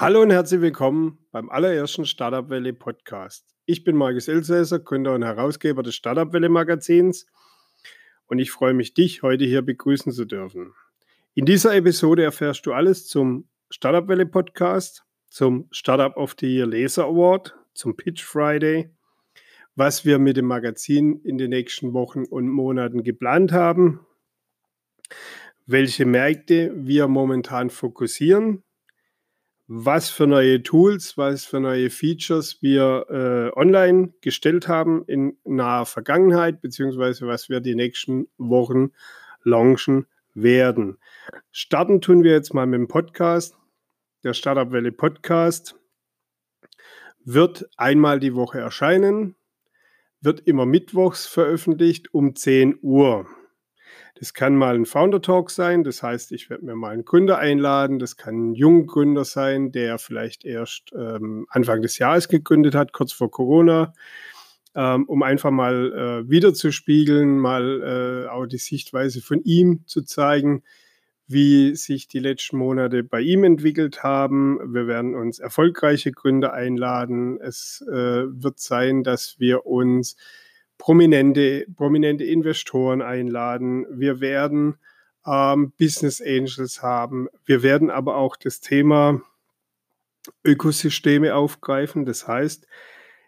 Hallo und herzlich willkommen beim allerersten Startup Welle Podcast. Ich bin Markus Elsässer, Gründer und Herausgeber des Startup Welle Magazins und ich freue mich, dich heute hier begrüßen zu dürfen. In dieser Episode erfährst du alles zum Startup Welle Podcast, zum Startup of the Year Laser Award, zum Pitch Friday, was wir mit dem Magazin in den nächsten Wochen und Monaten geplant haben, welche Märkte wir momentan fokussieren was für neue Tools, was für neue Features wir äh, online gestellt haben in naher Vergangenheit, beziehungsweise was wir die nächsten Wochen launchen werden. Starten tun wir jetzt mal mit dem Podcast. Der Startup Welle Podcast wird einmal die Woche erscheinen, wird immer mittwochs veröffentlicht um 10 Uhr. Das kann mal ein Founder Talk sein, das heißt, ich werde mir mal einen Gründer einladen. Das kann ein junger Gründer sein, der vielleicht erst ähm, Anfang des Jahres gegründet hat, kurz vor Corona, ähm, um einfach mal äh, wiederzuspiegeln, mal äh, auch die Sichtweise von ihm zu zeigen, wie sich die letzten Monate bei ihm entwickelt haben. Wir werden uns erfolgreiche Gründer einladen. Es äh, wird sein, dass wir uns prominente, prominente Investoren einladen. Wir werden ähm, Business Angels haben. Wir werden aber auch das Thema Ökosysteme aufgreifen. Das heißt,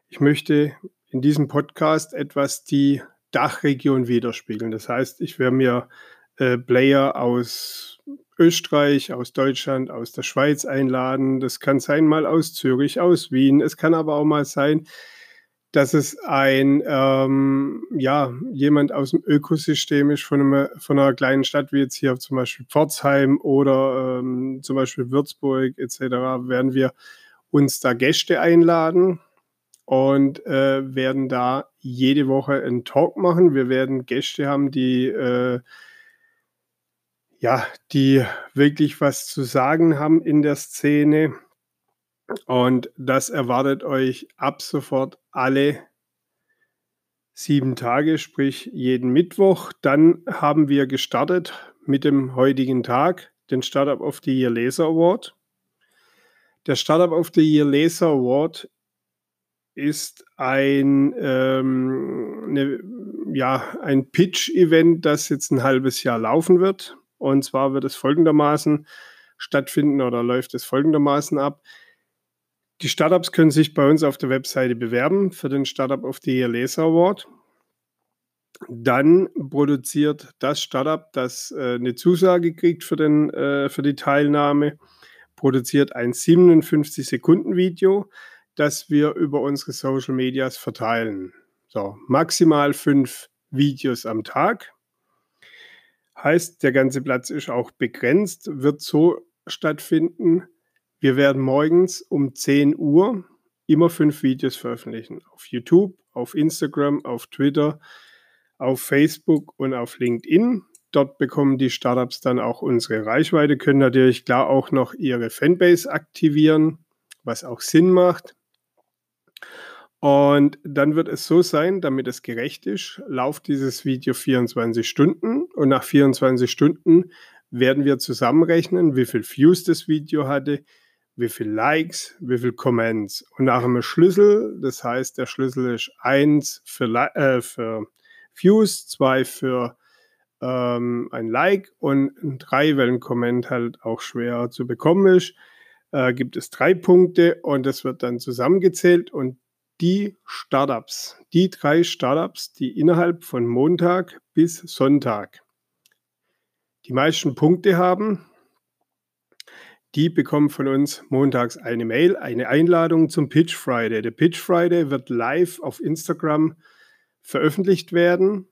ich möchte in diesem Podcast etwas die Dachregion widerspiegeln. Das heißt, ich werde mir äh, Player aus Österreich, aus Deutschland, aus der Schweiz einladen. Das kann sein mal aus Zürich, aus Wien. Es kann aber auch mal sein, dass es ein, ähm, ja, jemand aus dem Ökosystem ist von, einem, von einer kleinen Stadt wie jetzt hier zum Beispiel Pforzheim oder ähm, zum Beispiel Würzburg etc., werden wir uns da Gäste einladen und äh, werden da jede Woche einen Talk machen. Wir werden Gäste haben, die äh, ja, die wirklich was zu sagen haben in der Szene und das erwartet euch ab sofort alle sieben Tage, sprich jeden Mittwoch. Dann haben wir gestartet mit dem heutigen Tag, den Startup of the Year Laser Award. Der Startup of the Year Laser Award ist ein, ähm, eine, ja, ein Pitch-Event, das jetzt ein halbes Jahr laufen wird. Und zwar wird es folgendermaßen stattfinden oder läuft es folgendermaßen ab. Die Startups können sich bei uns auf der Webseite bewerben für den Startup of the Year Laser Award. Dann produziert das Startup, das äh, eine Zusage kriegt für, den, äh, für die Teilnahme, produziert ein 57 Sekunden Video, das wir über unsere Social Medias verteilen. So, maximal fünf Videos am Tag. Heißt, der ganze Platz ist auch begrenzt, wird so stattfinden, wir werden morgens um 10 Uhr immer fünf Videos veröffentlichen. Auf YouTube, auf Instagram, auf Twitter, auf Facebook und auf LinkedIn. Dort bekommen die Startups dann auch unsere Reichweite, können natürlich klar auch noch ihre Fanbase aktivieren, was auch Sinn macht. Und dann wird es so sein, damit es gerecht ist, lauft dieses Video 24 Stunden und nach 24 Stunden werden wir zusammenrechnen, wie viel Views das Video hatte, wie viele Likes, wie viele Comments. Und nach einem Schlüssel, das heißt, der Schlüssel ist 1 für, äh, für Views, 2 für ähm, ein Like und ein 3, weil ein Comment halt auch schwer zu bekommen ist, äh, gibt es drei Punkte und das wird dann zusammengezählt und die Startups, die drei Startups, die innerhalb von Montag bis Sonntag die meisten Punkte haben, die bekommen von uns montags eine Mail, eine Einladung zum Pitch Friday. Der Pitch Friday wird live auf Instagram veröffentlicht werden.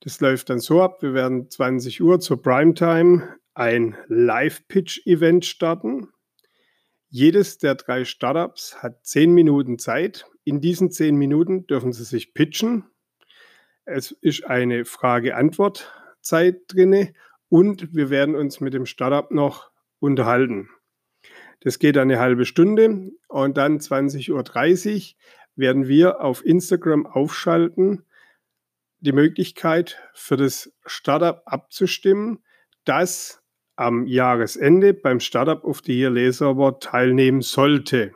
Das läuft dann so ab, wir werden 20 Uhr zur Primetime ein Live-Pitch-Event starten. Jedes der drei Startups hat 10 Minuten Zeit. In diesen 10 Minuten dürfen sie sich pitchen. Es ist eine Frage-Antwort-Zeit drin und wir werden uns mit dem Startup noch unterhalten. Das geht eine halbe Stunde und dann 20.30 Uhr werden wir auf Instagram aufschalten, die Möglichkeit für das Startup abzustimmen, das am Jahresende beim Startup of the Year Laser Award teilnehmen sollte.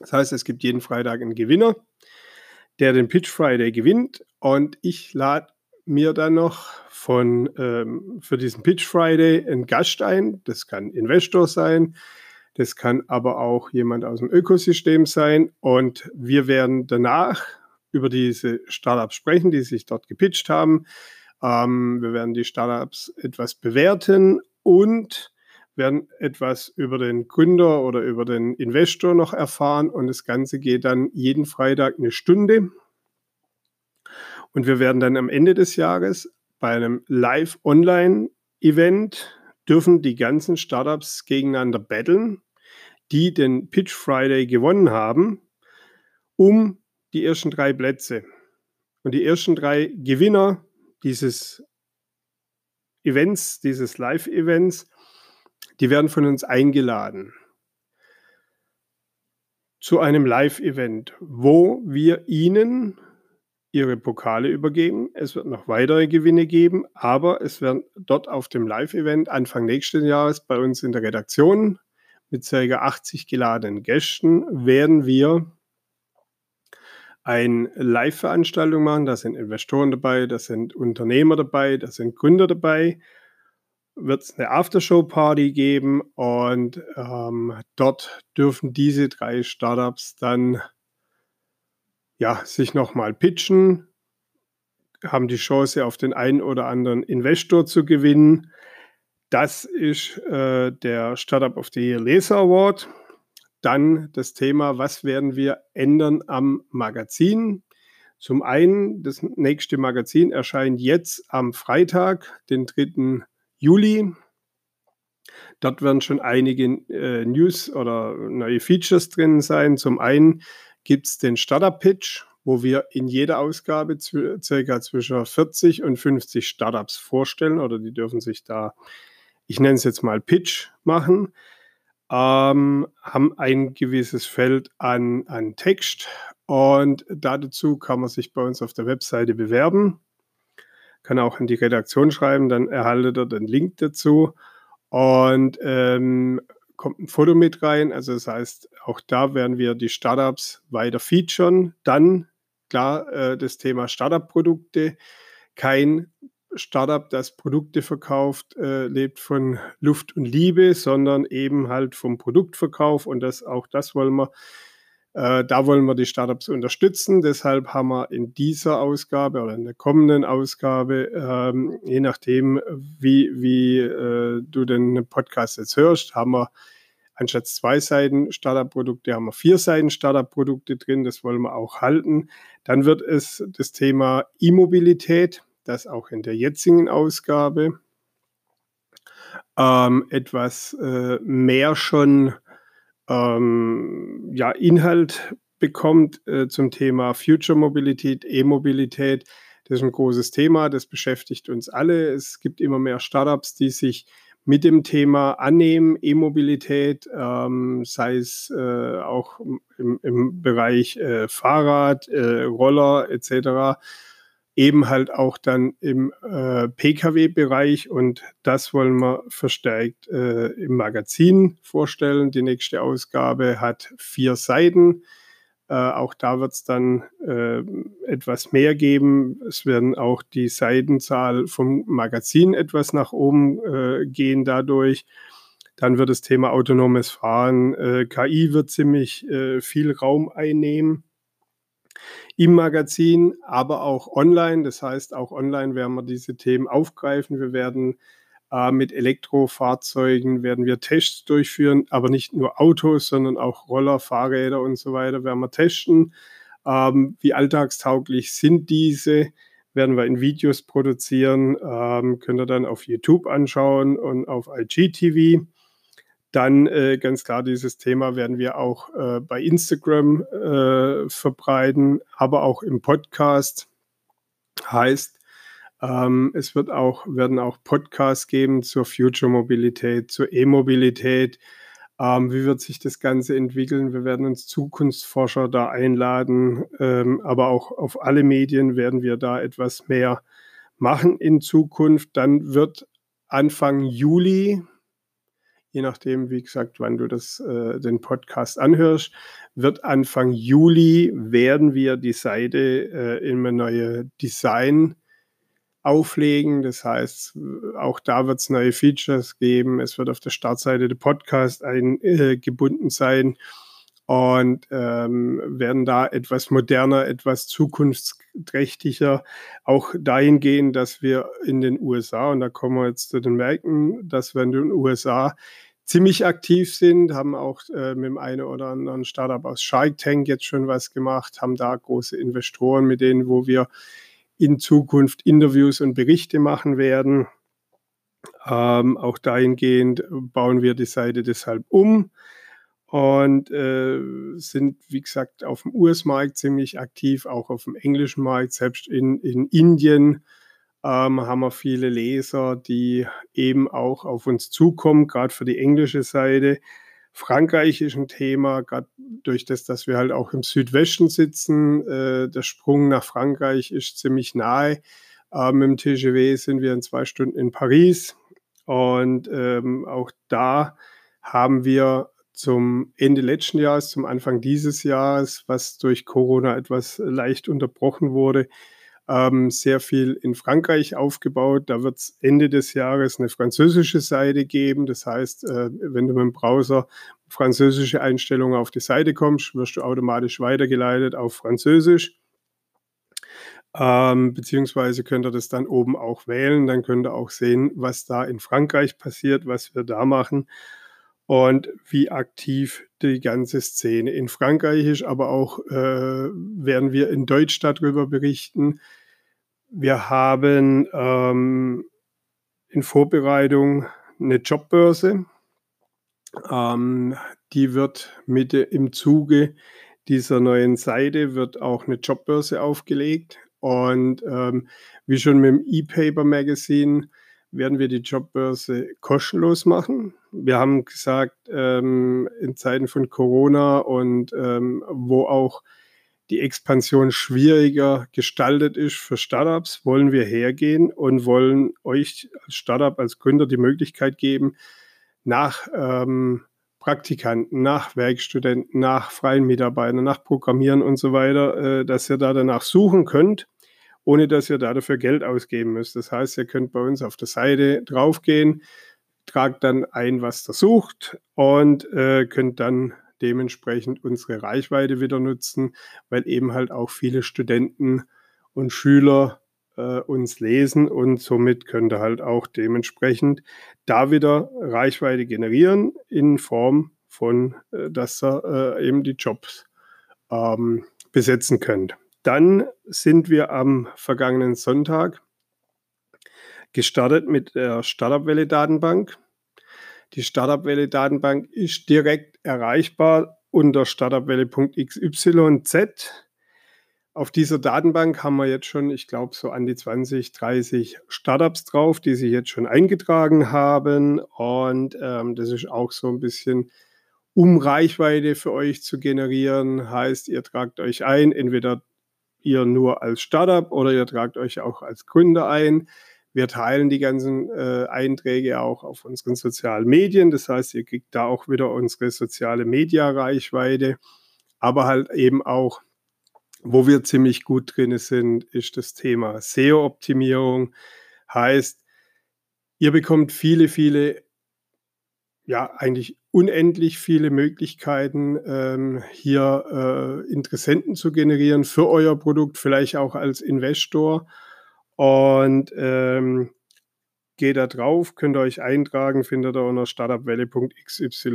Das heißt, es gibt jeden Freitag einen Gewinner, der den Pitch Friday gewinnt und ich lade mir dann noch von, ähm, für diesen Pitch Friday einen Gast ein. Das kann Investor sein, das kann aber auch jemand aus dem Ökosystem sein und wir werden danach über diese Startups sprechen, die sich dort gepitcht haben. Ähm, wir werden die Startups etwas bewerten und werden etwas über den Gründer oder über den Investor noch erfahren und das Ganze geht dann jeden Freitag eine Stunde. Und wir werden dann am Ende des Jahres bei einem Live-Online-Event dürfen die ganzen Startups gegeneinander battlen, die den Pitch Friday gewonnen haben, um die ersten drei Plätze. Und die ersten drei Gewinner dieses Events, dieses Live-Events, die werden von uns eingeladen zu einem Live-Event, wo wir ihnen ihre Pokale übergeben. Es wird noch weitere Gewinne geben, aber es werden dort auf dem Live-Event Anfang nächsten Jahres bei uns in der Redaktion mit ca. 80 geladenen Gästen werden wir eine Live-Veranstaltung machen. Da sind Investoren dabei, da sind Unternehmer dabei, da sind Gründer dabei. Wird es eine Aftershow-Party geben und ähm, dort dürfen diese drei Startups dann ja, sich nochmal pitchen, haben die Chance, auf den einen oder anderen Investor zu gewinnen. Das ist äh, der Startup of the Year Laser Award. Dann das Thema, was werden wir ändern am Magazin? Zum einen, das nächste Magazin erscheint jetzt am Freitag, den 3. Juli. Dort werden schon einige äh, News oder neue Features drin sein. Zum einen gibt es den Startup-Pitch, wo wir in jeder Ausgabe circa zwischen 40 und 50 Startups vorstellen oder die dürfen sich da, ich nenne es jetzt mal Pitch machen ähm, haben ein gewisses Feld an, an Text und dazu kann man sich bei uns auf der Webseite bewerben. Kann auch in die Redaktion schreiben, dann erhaltet ihr den Link dazu und ähm, kommt ein Foto mit rein. Also das heißt, auch da werden wir die Startups weiter featuren. Dann klar äh, das Thema Startup-Produkte. Kein Startup, das Produkte verkauft, äh, lebt von Luft und Liebe, sondern eben halt vom Produktverkauf und das auch das wollen wir. Äh, da wollen wir die Startups unterstützen. Deshalb haben wir in dieser Ausgabe oder in der kommenden Ausgabe, ähm, je nachdem, wie, wie äh, du den Podcast jetzt hörst, haben wir anstatt zwei Seiten Startup-Produkte haben wir vier Seiten Startup-Produkte drin. Das wollen wir auch halten. Dann wird es das Thema E-Mobilität dass auch in der jetzigen Ausgabe ähm, etwas äh, mehr schon ähm, ja, Inhalt bekommt äh, zum Thema Future Mobilität, E-Mobilität. Das ist ein großes Thema, das beschäftigt uns alle. Es gibt immer mehr Startups, die sich mit dem Thema annehmen, E-Mobilität, ähm, sei es äh, auch im, im Bereich äh, Fahrrad, äh, Roller etc eben halt auch dann im äh, Pkw-Bereich und das wollen wir verstärkt äh, im Magazin vorstellen. Die nächste Ausgabe hat vier Seiten. Äh, auch da wird es dann äh, etwas mehr geben. Es werden auch die Seitenzahl vom Magazin etwas nach oben äh, gehen dadurch. Dann wird das Thema autonomes Fahren, äh, KI wird ziemlich viel Raum einnehmen im Magazin, aber auch online. Das heißt, auch online werden wir diese Themen aufgreifen. Wir werden äh, mit Elektrofahrzeugen werden wir Tests durchführen, aber nicht nur Autos, sondern auch Roller, Fahrräder und so weiter werden wir testen. Ähm, wie alltagstauglich sind diese? Werden wir in Videos produzieren, ähm, könnt ihr dann auf YouTube anschauen und auf IGTV. Dann äh, ganz klar, dieses Thema werden wir auch äh, bei Instagram äh, verbreiten, aber auch im Podcast. Heißt, ähm, es wird auch, werden auch Podcasts geben zur Future Mobilität, zur E-Mobilität. Ähm, wie wird sich das Ganze entwickeln? Wir werden uns Zukunftsforscher da einladen, ähm, aber auch auf alle Medien werden wir da etwas mehr machen in Zukunft. Dann wird Anfang Juli, je nachdem, wie gesagt, wann du das, äh, den Podcast anhörst, wird Anfang Juli werden wir die Seite äh, in ein neues Design auflegen. Das heißt, auch da wird es neue Features geben. Es wird auf der Startseite der Podcast eingebunden äh, sein und ähm, werden da etwas moderner, etwas zukunftsträchtiger, auch dahingehend, dass wir in den USA, und da kommen wir jetzt zu den Märkten, dass wir in den USA ziemlich aktiv sind, haben auch äh, mit dem einen oder anderen Startup aus Shark Tank jetzt schon was gemacht, haben da große Investoren, mit denen, wo wir in Zukunft Interviews und Berichte machen werden. Ähm, auch dahingehend bauen wir die Seite deshalb um und äh, sind, wie gesagt, auf dem US-Markt ziemlich aktiv, auch auf dem englischen Markt, selbst in, in Indien ähm, haben wir viele Leser, die eben auch auf uns zukommen, gerade für die englische Seite. Frankreich ist ein Thema, gerade durch das, dass wir halt auch im Südwesten sitzen. Äh, der Sprung nach Frankreich ist ziemlich nahe. Äh, mit dem TGW sind wir in zwei Stunden in Paris. Und ähm, auch da haben wir zum Ende letzten Jahres, zum Anfang dieses Jahres, was durch Corona etwas leicht unterbrochen wurde, ähm, sehr viel in Frankreich aufgebaut. Da wird es Ende des Jahres eine französische Seite geben. Das heißt, äh, wenn du mit dem Browser französische Einstellungen auf die Seite kommst, wirst du automatisch weitergeleitet auf Französisch. Ähm, beziehungsweise könnt ihr das dann oben auch wählen. Dann könnt ihr auch sehen, was da in Frankreich passiert, was wir da machen und wie aktiv die ganze Szene in Frankreich ist, aber auch äh, werden wir in Deutsch darüber berichten. Wir haben ähm, in Vorbereitung eine Jobbörse. Ähm, die wird mit im Zuge dieser neuen Seite wird auch eine Jobbörse aufgelegt. Und ähm, wie schon mit dem E-Paper Magazine werden wir die Jobbörse kostenlos machen. Wir haben gesagt, ähm, in Zeiten von Corona und ähm, wo auch die Expansion schwieriger gestaltet ist für Startups, wollen wir hergehen und wollen euch als Startup, als Gründer die Möglichkeit geben, nach ähm, Praktikanten, nach Werkstudenten, nach freien Mitarbeitern, nach Programmieren und so weiter, äh, dass ihr da danach suchen könnt ohne dass ihr dafür Geld ausgeben müsst. Das heißt, ihr könnt bei uns auf der Seite draufgehen, tragt dann ein, was ihr sucht und äh, könnt dann dementsprechend unsere Reichweite wieder nutzen, weil eben halt auch viele Studenten und Schüler äh, uns lesen und somit könnt ihr halt auch dementsprechend da wieder Reichweite generieren in Form von, äh, dass ihr äh, eben die Jobs ähm, besetzen könnt. Dann sind wir am vergangenen Sonntag gestartet mit der Startup-Welle-Datenbank. Die Startup-Welle-Datenbank ist direkt erreichbar unter startupwelle.xyz. Auf dieser Datenbank haben wir jetzt schon, ich glaube, so an die 20, 30 Startups drauf, die sich jetzt schon eingetragen haben. Und ähm, das ist auch so ein bisschen, um Reichweite für euch zu generieren. Heißt, ihr tragt euch ein, entweder ihr nur als Startup oder ihr tragt euch auch als Gründer ein. Wir teilen die ganzen äh, Einträge auch auf unseren sozialen Medien. Das heißt, ihr kriegt da auch wieder unsere soziale Media-Reichweite. Aber halt eben auch, wo wir ziemlich gut drin sind, ist das Thema SEO-Optimierung. Heißt, ihr bekommt viele, viele ja eigentlich unendlich viele Möglichkeiten, ähm, hier äh, Interessenten zu generieren für euer Produkt, vielleicht auch als Investor. Und ähm, geht da drauf, könnt ihr euch eintragen, findet ihr unter startupwelle.xyz.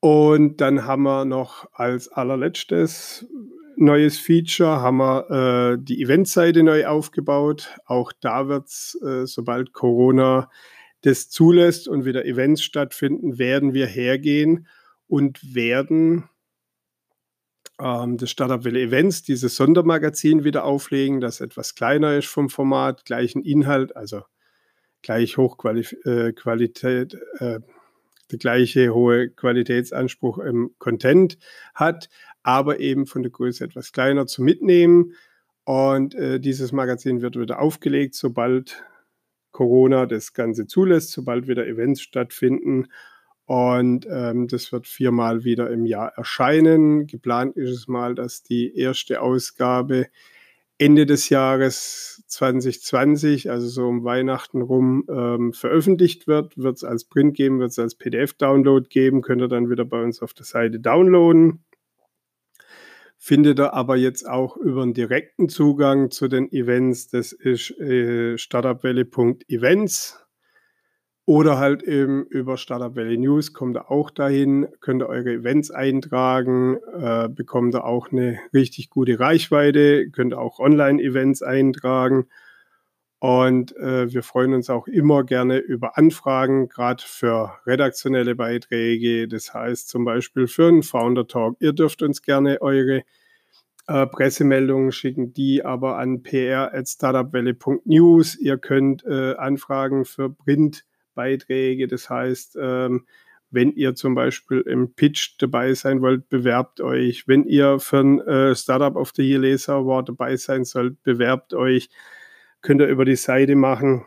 Und dann haben wir noch als allerletztes neues Feature, haben wir äh, die Eventseite neu aufgebaut. Auch da wird es, äh, sobald Corona das zulässt und wieder Events stattfinden, werden wir hergehen und werden ähm, das Startup Welle Events, dieses Sondermagazin wieder auflegen, das etwas kleiner ist vom Format, gleichen Inhalt, also gleich Hochqualität, äh, äh, der gleiche hohe Qualitätsanspruch im Content hat, aber eben von der Größe etwas kleiner zu mitnehmen. Und äh, dieses Magazin wird wieder aufgelegt, sobald Corona das Ganze zulässt, sobald wieder Events stattfinden. Und ähm, das wird viermal wieder im Jahr erscheinen. Geplant ist es mal, dass die erste Ausgabe Ende des Jahres 2020, also so um Weihnachten rum, ähm, veröffentlicht wird. Wird es als Print geben, wird es als PDF-Download geben, könnt ihr dann wieder bei uns auf der Seite downloaden. Findet ihr aber jetzt auch über einen direkten Zugang zu den Events. Das ist äh, startupwelle.events oder halt eben über Startup Valley News kommt ihr auch dahin, könnt ihr eure Events eintragen, äh, bekommt ihr auch eine richtig gute Reichweite, könnt ihr auch Online-Events eintragen. Und äh, wir freuen uns auch immer gerne über Anfragen, gerade für redaktionelle Beiträge. Das heißt zum Beispiel für einen Founder Talk. Ihr dürft uns gerne eure äh, Pressemeldungen schicken, die aber an pr.startupwelle.news. Ihr könnt äh, Anfragen für Print Beiträge. Das heißt, ähm, wenn ihr zum Beispiel im Pitch dabei sein wollt, bewerbt euch. Wenn ihr für ein äh, Startup of the Year Laser Award dabei sein sollt, bewerbt euch. Könnt ihr über die Seite machen.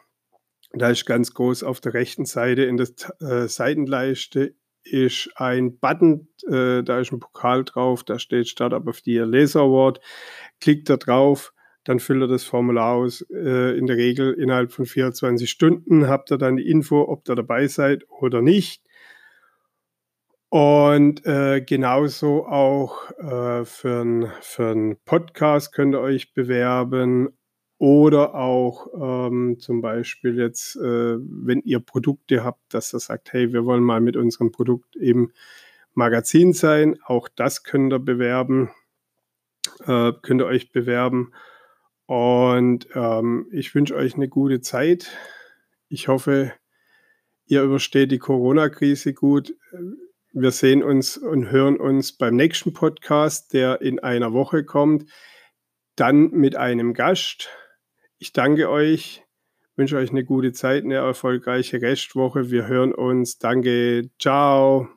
Da ist ganz groß auf der rechten Seite in der äh, Seitenleiste ist ein Button, äh, da ist ein Pokal drauf, da steht Startup of the Year Laser Award. Klickt da drauf, dann füllt ihr das Formular aus. Äh, in der Regel innerhalb von 24 Stunden habt ihr dann die Info, ob ihr dabei seid oder nicht. Und äh, genauso auch äh, für einen Podcast könnt ihr euch bewerben oder auch ähm, zum Beispiel jetzt, äh, wenn ihr Produkte habt, dass ihr sagt, hey, wir wollen mal mit unserem Produkt im Magazin sein, auch das könnt ihr bewerben, äh, könnt ihr euch bewerben. Und ähm, ich wünsche euch eine gute Zeit. Ich hoffe, ihr übersteht die Corona-Krise gut. Wir sehen uns und hören uns beim nächsten Podcast, der in einer Woche kommt. Dann mit einem Gast. Ich danke euch, wünsche euch eine gute Zeit, eine erfolgreiche Restwoche. Wir hören uns. Danke. Ciao.